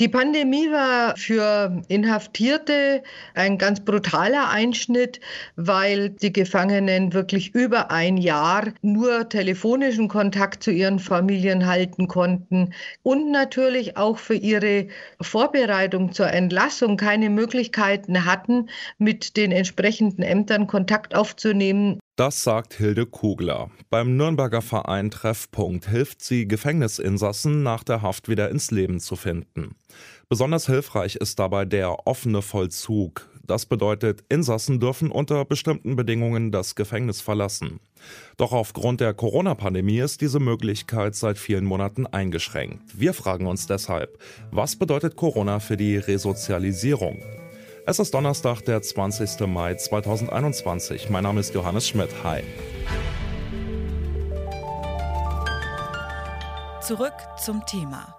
Die Pandemie war für Inhaftierte ein ganz brutaler Einschnitt, weil die Gefangenen wirklich über ein Jahr nur telefonischen Kontakt zu ihren Familien halten konnten und natürlich auch für ihre Vorbereitung zur Entlassung keine Möglichkeiten hatten, mit den entsprechenden Ämtern Kontakt aufzunehmen. Das sagt Hilde Kugler. Beim Nürnberger Verein Treffpunkt hilft sie Gefängnisinsassen nach der Haft wieder ins Leben zu finden. Besonders hilfreich ist dabei der offene Vollzug. Das bedeutet, Insassen dürfen unter bestimmten Bedingungen das Gefängnis verlassen. Doch aufgrund der Corona-Pandemie ist diese Möglichkeit seit vielen Monaten eingeschränkt. Wir fragen uns deshalb, was bedeutet Corona für die Resozialisierung? Es ist Donnerstag, der 20. Mai 2021. Mein Name ist Johannes Schmidt. Hi. Zurück zum Thema.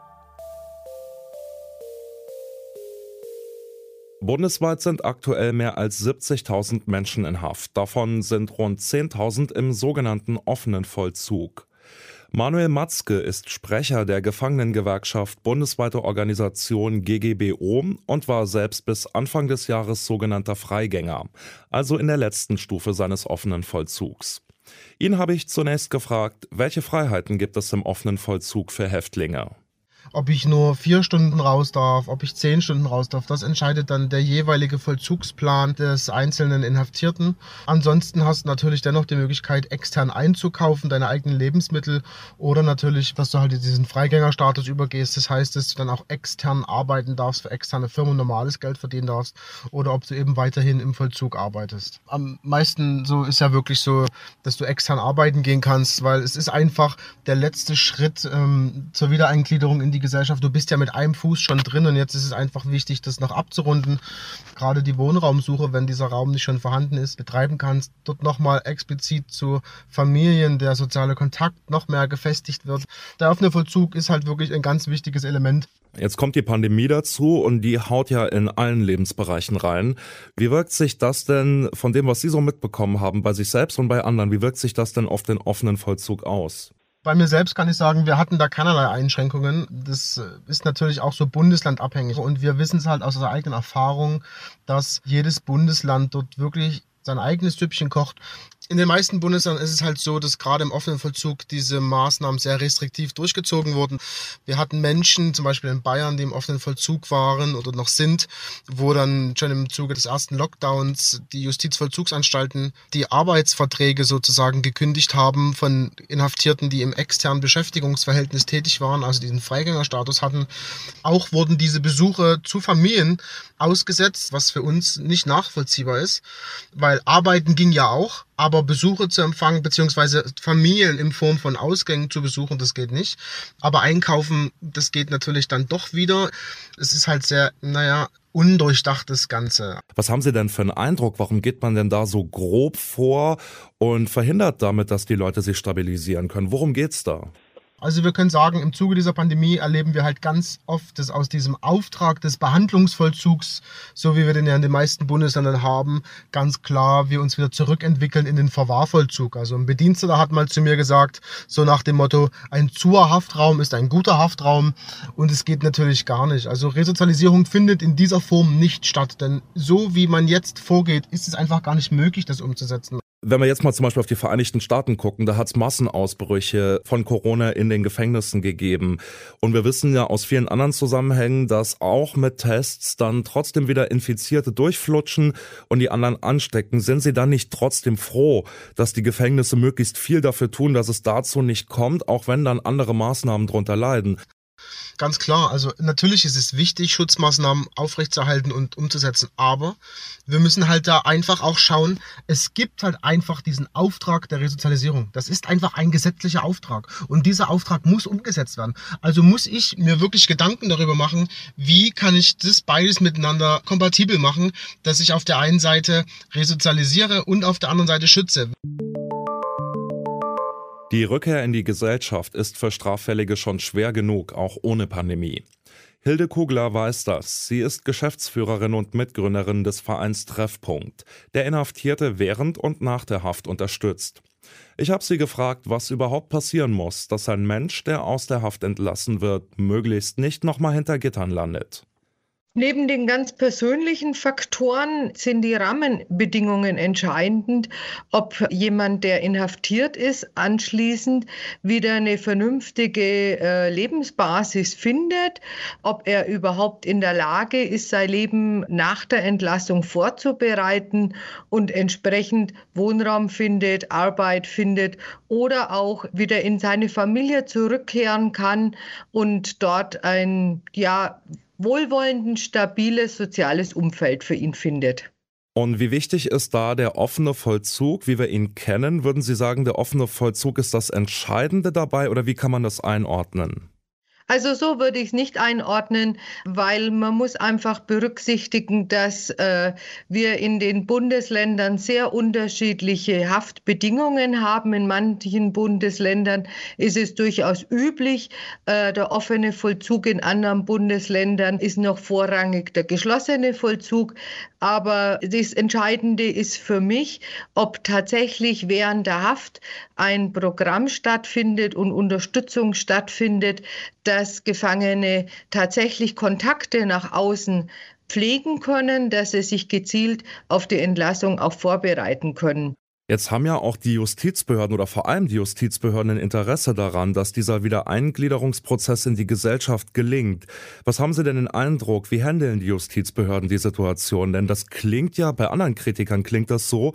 Bundesweit sind aktuell mehr als 70.000 Menschen in Haft. Davon sind rund 10.000 im sogenannten offenen Vollzug. Manuel Matzke ist Sprecher der Gefangenengewerkschaft bundesweite Organisation GGBO und war selbst bis Anfang des Jahres sogenannter Freigänger, also in der letzten Stufe seines offenen Vollzugs. Ihn habe ich zunächst gefragt, welche Freiheiten gibt es im offenen Vollzug für Häftlinge? Ob ich nur vier Stunden raus darf, ob ich zehn Stunden raus darf, das entscheidet dann der jeweilige Vollzugsplan des einzelnen Inhaftierten. Ansonsten hast du natürlich dennoch die Möglichkeit, extern einzukaufen, deine eigenen Lebensmittel oder natürlich, dass du halt diesen Freigängerstatus übergehst. Das heißt, dass du dann auch extern arbeiten darfst, für externe Firmen normales Geld verdienen darfst oder ob du eben weiterhin im Vollzug arbeitest. Am meisten so ist ja wirklich so, dass du extern arbeiten gehen kannst, weil es ist einfach der letzte Schritt ähm, zur Wiedereingliederung in die Gesellschaft. Du bist ja mit einem Fuß schon drin und jetzt ist es einfach wichtig, das noch abzurunden. Gerade die Wohnraumsuche, wenn dieser Raum nicht schon vorhanden ist, betreiben kannst, dort nochmal explizit zu Familien, der soziale Kontakt noch mehr gefestigt wird. Der offene Vollzug ist halt wirklich ein ganz wichtiges Element. Jetzt kommt die Pandemie dazu und die haut ja in allen Lebensbereichen rein. Wie wirkt sich das denn von dem, was Sie so mitbekommen haben, bei sich selbst und bei anderen, wie wirkt sich das denn auf den offenen Vollzug aus? Bei mir selbst kann ich sagen, wir hatten da keinerlei Einschränkungen. Das äh, ist natürlich auch so bundeslandabhängig. Und wir wissen es halt aus unserer eigenen Erfahrung, dass jedes Bundesland dort wirklich sein eigenes Süppchen kocht. In den meisten Bundesländern ist es halt so, dass gerade im offenen Vollzug diese Maßnahmen sehr restriktiv durchgezogen wurden. Wir hatten Menschen, zum Beispiel in Bayern, die im offenen Vollzug waren oder noch sind, wo dann schon im Zuge des ersten Lockdowns die Justizvollzugsanstalten die Arbeitsverträge sozusagen gekündigt haben von Inhaftierten, die im externen Beschäftigungsverhältnis tätig waren, also diesen Freigängerstatus hatten. Auch wurden diese Besuche zu Familien ausgesetzt, was für uns nicht nachvollziehbar ist, weil arbeiten ging ja auch, aber Besuche zu empfangen, beziehungsweise Familien in Form von Ausgängen zu besuchen, das geht nicht. Aber einkaufen, das geht natürlich dann doch wieder. Es ist halt sehr, naja, undurchdachtes Ganze. Was haben Sie denn für einen Eindruck? Warum geht man denn da so grob vor und verhindert damit, dass die Leute sich stabilisieren können? Worum geht's da? Also wir können sagen, im Zuge dieser Pandemie erleben wir halt ganz oft, dass aus diesem Auftrag des Behandlungsvollzugs, so wie wir den ja in den meisten Bundesländern haben, ganz klar wir uns wieder zurückentwickeln in den Verwahrvollzug. Also ein Bediensteter hat mal zu mir gesagt, so nach dem Motto, ein zuer Haftraum ist ein guter Haftraum und es geht natürlich gar nicht. Also Resozialisierung findet in dieser Form nicht statt, denn so wie man jetzt vorgeht, ist es einfach gar nicht möglich, das umzusetzen. Wenn wir jetzt mal zum Beispiel auf die Vereinigten Staaten gucken, da hat es Massenausbrüche von Corona in den Gefängnissen gegeben. Und wir wissen ja aus vielen anderen Zusammenhängen, dass auch mit Tests dann trotzdem wieder Infizierte durchflutschen und die anderen anstecken. Sind Sie dann nicht trotzdem froh, dass die Gefängnisse möglichst viel dafür tun, dass es dazu nicht kommt, auch wenn dann andere Maßnahmen drunter leiden? Ganz klar, also natürlich ist es wichtig, Schutzmaßnahmen aufrechtzuerhalten und umzusetzen, aber wir müssen halt da einfach auch schauen, es gibt halt einfach diesen Auftrag der Resozialisierung. Das ist einfach ein gesetzlicher Auftrag und dieser Auftrag muss umgesetzt werden. Also muss ich mir wirklich Gedanken darüber machen, wie kann ich das beides miteinander kompatibel machen, dass ich auf der einen Seite resozialisiere und auf der anderen Seite schütze. Die Rückkehr in die Gesellschaft ist für Straffällige schon schwer genug, auch ohne Pandemie. Hilde Kugler weiß das. Sie ist Geschäftsführerin und Mitgründerin des Vereins Treffpunkt, der Inhaftierte während und nach der Haft unterstützt. Ich habe sie gefragt, was überhaupt passieren muss, dass ein Mensch, der aus der Haft entlassen wird, möglichst nicht nochmal hinter Gittern landet. Neben den ganz persönlichen Faktoren sind die Rahmenbedingungen entscheidend, ob jemand, der inhaftiert ist, anschließend wieder eine vernünftige äh, Lebensbasis findet, ob er überhaupt in der Lage ist, sein Leben nach der Entlassung vorzubereiten und entsprechend Wohnraum findet, Arbeit findet oder auch wieder in seine Familie zurückkehren kann und dort ein ja wohlwollend, stabiles soziales Umfeld für ihn findet. Und wie wichtig ist da der offene Vollzug, wie wir ihn kennen? Würden Sie sagen, der offene Vollzug ist das Entscheidende dabei oder wie kann man das einordnen? Also so würde ich es nicht einordnen, weil man muss einfach berücksichtigen, dass äh, wir in den Bundesländern sehr unterschiedliche Haftbedingungen haben. In manchen Bundesländern ist es durchaus üblich. Äh, der offene Vollzug in anderen Bundesländern ist noch vorrangig der geschlossene Vollzug. Aber das Entscheidende ist für mich, ob tatsächlich während der Haft ein Programm stattfindet und Unterstützung stattfindet, dass Gefangene tatsächlich Kontakte nach außen pflegen können, dass sie sich gezielt auf die Entlassung auch vorbereiten können. Jetzt haben ja auch die Justizbehörden oder vor allem die Justizbehörden ein Interesse daran, dass dieser Wiedereingliederungsprozess in die Gesellschaft gelingt. Was haben Sie denn den Eindruck, wie handeln die Justizbehörden die Situation? Denn das klingt ja, bei anderen Kritikern klingt das so,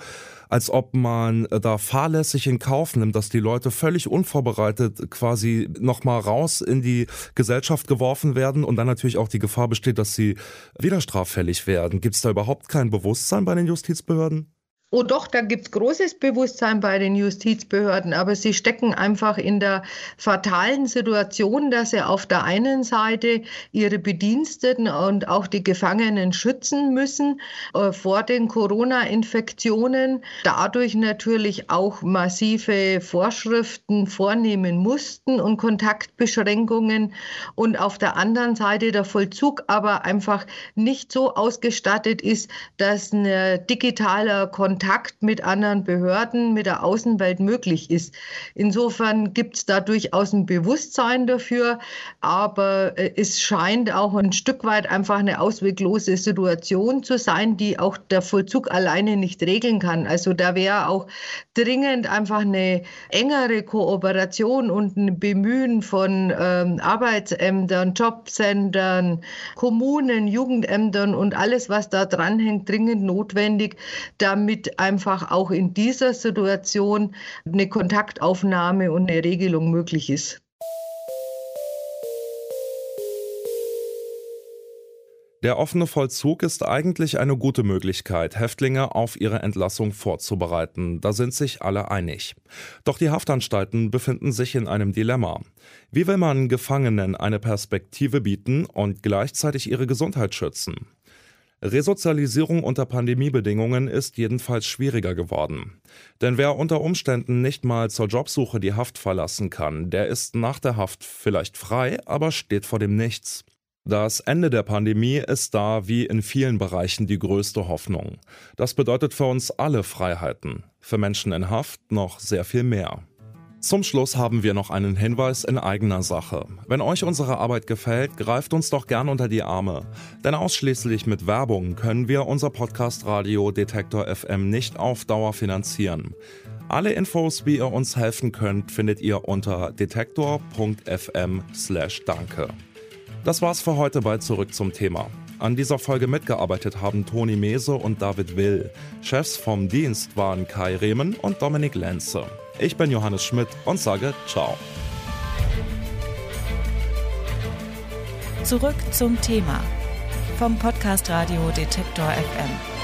als ob man äh, da fahrlässig in Kauf nimmt, dass die Leute völlig unvorbereitet quasi nochmal raus in die Gesellschaft geworfen werden und dann natürlich auch die Gefahr besteht, dass sie wieder straffällig werden. Gibt es da überhaupt kein Bewusstsein bei den Justizbehörden? Oh doch, da gibt es großes Bewusstsein bei den Justizbehörden, aber sie stecken einfach in der fatalen Situation, dass sie auf der einen Seite ihre Bediensteten und auch die Gefangenen schützen müssen äh, vor den Corona-Infektionen, dadurch natürlich auch massive Vorschriften vornehmen mussten und Kontaktbeschränkungen und auf der anderen Seite der Vollzug aber einfach nicht so ausgestattet ist, dass ein digitaler Kontakt Kontakt mit anderen Behörden, mit der Außenwelt möglich ist. Insofern gibt es da durchaus ein Bewusstsein dafür, aber äh, es scheint auch ein Stück weit einfach eine ausweglose Situation zu sein, die auch der Vollzug alleine nicht regeln kann. Also da wäre auch dringend einfach eine engere Kooperation und ein Bemühen von ähm, Arbeitsämtern, Jobcentern, Kommunen, Jugendämtern und alles, was da dranhängt, dringend notwendig, damit einfach auch in dieser Situation eine Kontaktaufnahme und eine Regelung möglich ist. Der offene Vollzug ist eigentlich eine gute Möglichkeit, Häftlinge auf ihre Entlassung vorzubereiten. Da sind sich alle einig. Doch die Haftanstalten befinden sich in einem Dilemma. Wie will man Gefangenen eine Perspektive bieten und gleichzeitig ihre Gesundheit schützen? Resozialisierung unter Pandemiebedingungen ist jedenfalls schwieriger geworden. Denn wer unter Umständen nicht mal zur Jobsuche die Haft verlassen kann, der ist nach der Haft vielleicht frei, aber steht vor dem Nichts. Das Ende der Pandemie ist da wie in vielen Bereichen die größte Hoffnung. Das bedeutet für uns alle Freiheiten, für Menschen in Haft noch sehr viel mehr. Zum Schluss haben wir noch einen Hinweis in eigener Sache. Wenn euch unsere Arbeit gefällt, greift uns doch gern unter die Arme. Denn ausschließlich mit Werbung können wir unser Podcast Radio Detektor FM nicht auf Dauer finanzieren. Alle Infos, wie ihr uns helfen könnt, findet ihr unter detektor.fm/danke. Das war's für heute bei Zurück zum Thema. An dieser Folge mitgearbeitet haben Toni Mese und David Will. Chefs vom Dienst waren Kai Rehmen und Dominik Lenze. Ich bin Johannes Schmidt und sage ciao. Zurück zum Thema vom Podcast Radio Detektor FM.